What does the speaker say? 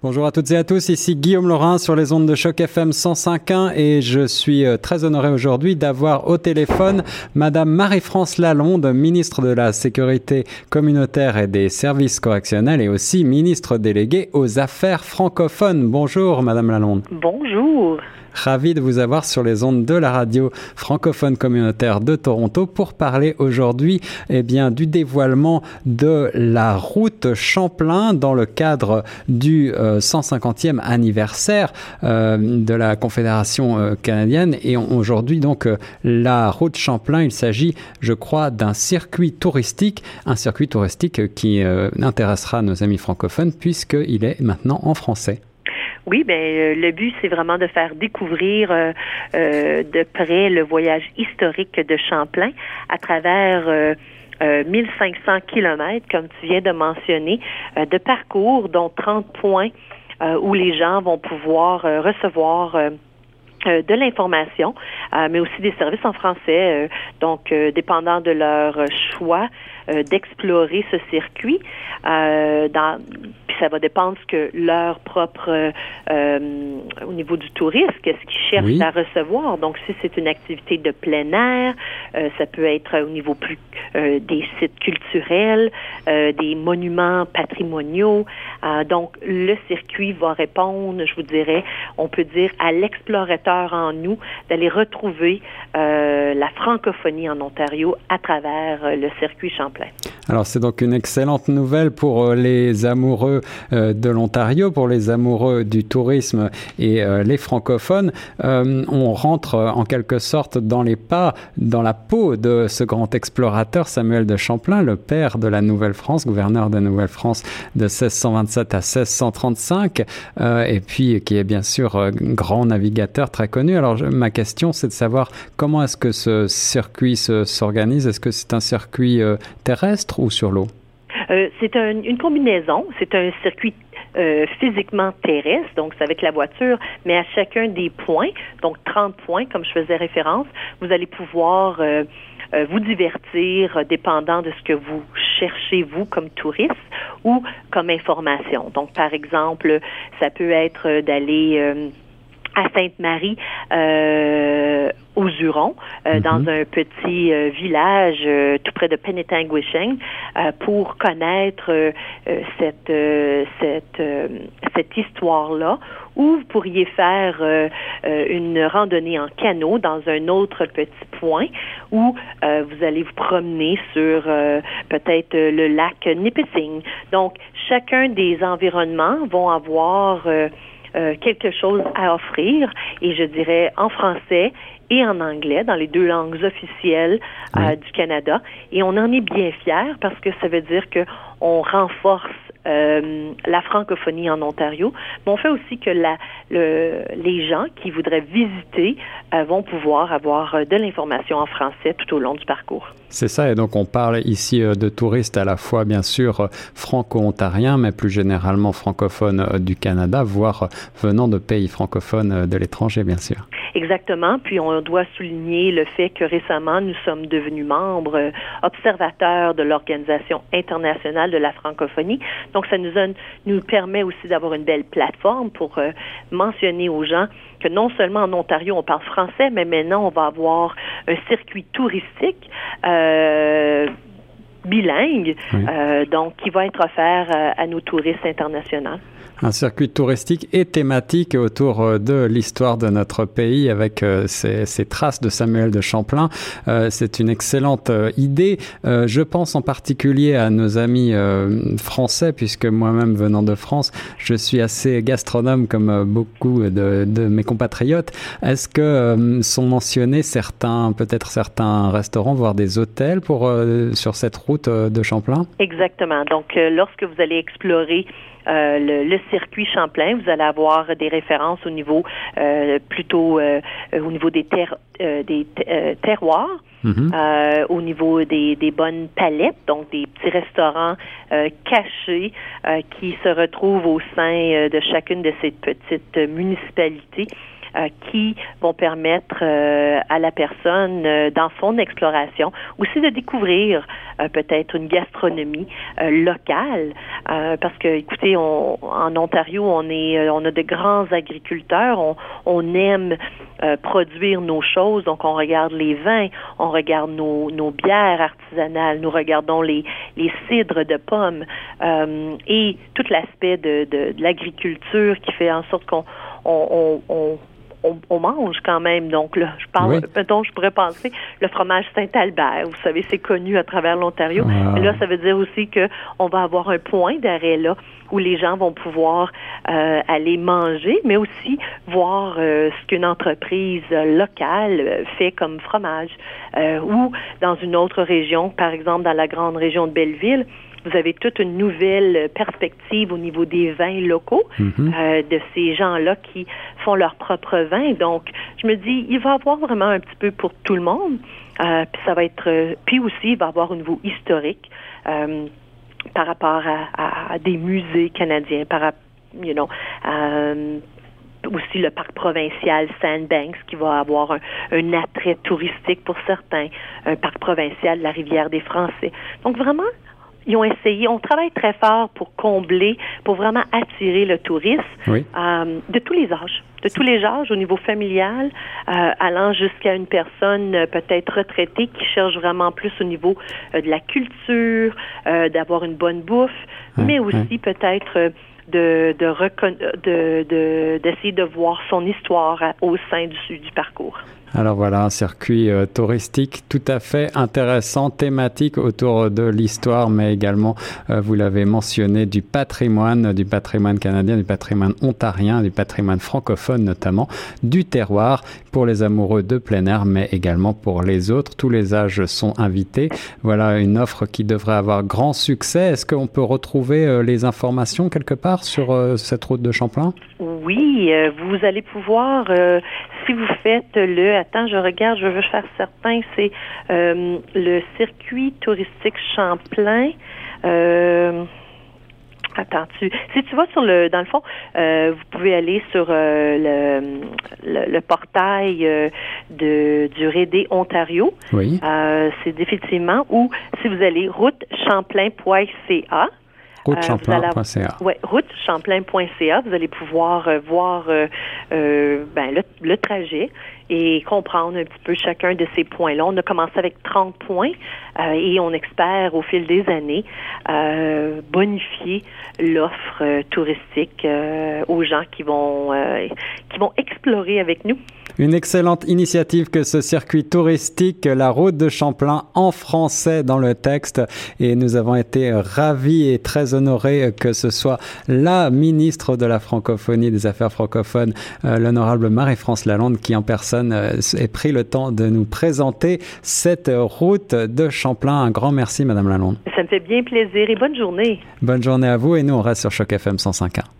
Bonjour à toutes et à tous, ici Guillaume Laurin sur les ondes de choc FM 105.1 et je suis euh, très honoré aujourd'hui d'avoir au téléphone Madame Marie-France Lalonde, ministre de la Sécurité communautaire et des services correctionnels et aussi ministre délégué aux affaires francophones. Bonjour Madame Lalonde. Bonjour. Ravi de vous avoir sur les ondes de la radio francophone communautaire de Toronto pour parler aujourd'hui eh bien, du dévoilement de la route Champlain dans le cadre du 150e euh, anniversaire euh, de la Confédération euh, canadienne. Et aujourd'hui, donc, la route Champlain, il s'agit, je crois, d'un circuit touristique, un circuit touristique qui intéressera nos amis francophones puisqu'il est maintenant en français. Oui, ben euh, le but c'est vraiment de faire découvrir euh, euh, de près le voyage historique de Champlain à travers 1500 kilomètres, comme tu viens de mentionner, de parcours, dont 30 points où les gens vont pouvoir recevoir de l'information, mais aussi des services en français. donc, dépendant de leur choix d'explorer ce circuit, dans ça va dépendre ce que leur propre, euh, euh, au niveau du tourisme, qu'est-ce qu'ils cherchent à recevoir. Donc, si c'est une activité de plein air, euh, ça peut être au niveau plus des sites culturels, des monuments patrimoniaux. donc, le circuit va répondre, je vous dirais, on peut dire à l'explorateur en nous d'aller retrouver la francophonie en Ontario à travers le circuit Champlain. Alors, c'est donc une excellente nouvelle pour les amoureux euh, de l'Ontario, pour les amoureux du tourisme et euh, les francophones, euh, on rentre en quelque sorte dans les pas, dans la peau de ce grand explorateur Samuel de Champlain, le père de la Nouvelle-France, gouverneur de Nouvelle-France de 1627 à 1635, et puis qui est bien sûr grand navigateur très connu. Alors ma question, c'est de savoir comment est-ce que ce circuit s'organise? Est-ce que c'est un circuit terrestre ou sur l'eau? Euh, c'est une combinaison. C'est un circuit euh, physiquement terrestre, donc c'est avec la voiture, mais à chacun des points, donc 30 points, comme je faisais référence, vous allez pouvoir euh, vous divertir dépendant de ce que vous cherchez, vous, comme touriste ou comme information. Donc, par exemple, ça peut être d'aller à Sainte-Marie euh, Hurons, euh, mhm. dans un petit euh, village tout près de Penetanguishing, pour connaître cette cette cette histoire-là. Ou vous pourriez faire une randonnée en canot dans un autre petit point, où vous allez vous promener sur peut-être le lac Nipissing. Donc, chacun des environnements vont avoir euh, quelque chose à offrir et je dirais en français et en anglais dans les deux langues officielles euh, du Canada. Et on en est bien fiers parce que ça veut dire que on renforce euh, la francophonie en Ontario, mais on fait aussi que la, le, les gens qui voudraient visiter euh, vont pouvoir avoir euh, de l'information en français tout au long du parcours. C'est ça, et donc on parle ici de touristes à la fois bien sûr franco-ontariens, mais plus généralement francophones du Canada, voire venant de pays francophones de l'étranger, bien sûr. Exactement. Puis on doit souligner le fait que récemment, nous sommes devenus membres observateurs de l'Organisation internationale de la francophonie. Donc, ça nous, nous permet aussi d'avoir une belle plateforme pour euh, mentionner aux gens que non seulement en Ontario, on parle français, mais maintenant, on va avoir un circuit touristique. Euh, bilingue, donc qui va être offert à nos touristes internationaux un circuit touristique et thématique autour euh, de l'histoire de notre pays avec euh, ces, ces, traces de Samuel de Champlain. Euh, c'est une excellente idée. Je pense en particulier à nos amis français, puisque moi-même venant de France, je suis assez gastronome comme beaucoup de, de mes compatriotes. Est-ce que sont mentionnés certains, peut-être certains restaurants, voire des hôtels pour sur cette route de Champlain? Exactement. Donc, lorsque vous allez explorer euh, le, circuit Champlain. Vous allez avoir des références au niveau euh, plutôt euh, au niveau des, des terroirs. Mhm. au niveau des, des, bonnes palettes, donc des petits restaurants cachés qui se retrouvent au sein de chacune de ces petites municipalités qui vont permettre à la personne, dans son exploration, aussi de découvrir peut-être une gastronomie locale, parce que, écoutez, on, en Ontario, on est, on a de grands agriculteurs, on, on aime produire nos choses, donc on regarde les vins, on regarde nos, nos bières artisanales, nous regardons les, les cidres de pommes et tout l'aspect de, de, de l'agriculture qui fait en sorte qu'on on, on, on, mange quand même. Donc, là, je parle, je pourrais penser le fromage Saint-Albert. Vous savez, c'est connu à travers l'Ontario. Ah. Là, ça veut dire aussi que on va avoir un point d'arrêt là où les gens vont pouvoir euh, aller manger, mais aussi voir euh, ce qu'une entreprise locale fait comme fromage. Euh, ou dans une autre région, par exemple dans la grande région de Belleville, vous avez toute une nouvelle perspective au niveau des vins locaux, mhm. euh, de ces gens-là qui font leur propre vin. Donc, je me dis, il va y avoir vraiment un petit peu pour tout le monde. Euh, puis ça va être, puis aussi, il va y avoir au niveau historique euh, par rapport à, des musées canadiens, par you know, aussi le parc provincial Sandbanks qui va avoir un, un, attrait touristique pour certains, un parc provincial de la rivière des Français. Donc vraiment, ils ont essayé, on travaille très fort pour combler, pour vraiment attirer le tourisme euh, de tous les âges, de tous les âges au niveau familial, euh, allant jusqu'à une personne euh, peut-être retraitée qui cherche vraiment plus au niveau de la culture, d'avoir une bonne bouffe, mais aussi peut-être de de d'essayer de, de, voir son histoire au sein du, du parcours. Alors voilà, un circuit euh, touristique tout à fait intéressant, thématique autour de l'histoire, mais également, euh, vous l'avez mentionné, du patrimoine, du patrimoine canadien, du patrimoine ontarien, du patrimoine francophone notamment, du terroir pour les amoureux de plein air, mais également pour les autres. Tous les âges sont invités. Voilà une offre qui devrait avoir grand succès. Est-ce qu'on peut retrouver euh, les informations quelque part sur cette route de Champlain? Oui, vous allez pouvoir, si vous faites le attends, je regarde, je veux faire certain, c'est euh, le circuit touristique Champlain. Euh, attends, tu, si tu vas sur le, dans le fond, euh, vous pouvez aller sur le, le, portail de du Rédé Ontario. Oui. c'est définitivement ou si vous allez route champlain.ca. Routechamplain.ca. oui, routechamplain.ca. Vous allez pouvoir voir ben, le, le, trajet et comprendre un petit peu chacun de ces points-là. On a commencé avec 30 points euh, et on espère au fil des années euh, bonifier l'offre euh, touristique aux gens qui vont qui vont explorer avec nous. Une excellente initiative que ce circuit touristique, la route de Champlain en français dans le texte. Et nous avons été ravis et très honorés que ce soit la ministre de la francophonie, des affaires francophones, l'honorable Marie-France Lalonde, qui en personne ait pris le temps de nous présenter cette route de Champlain. Un grand merci, Madame Lalonde. Ça me fait bien plaisir et bonne journée. Bonne journée à vous et nous, on reste sur Choc FM 105.1.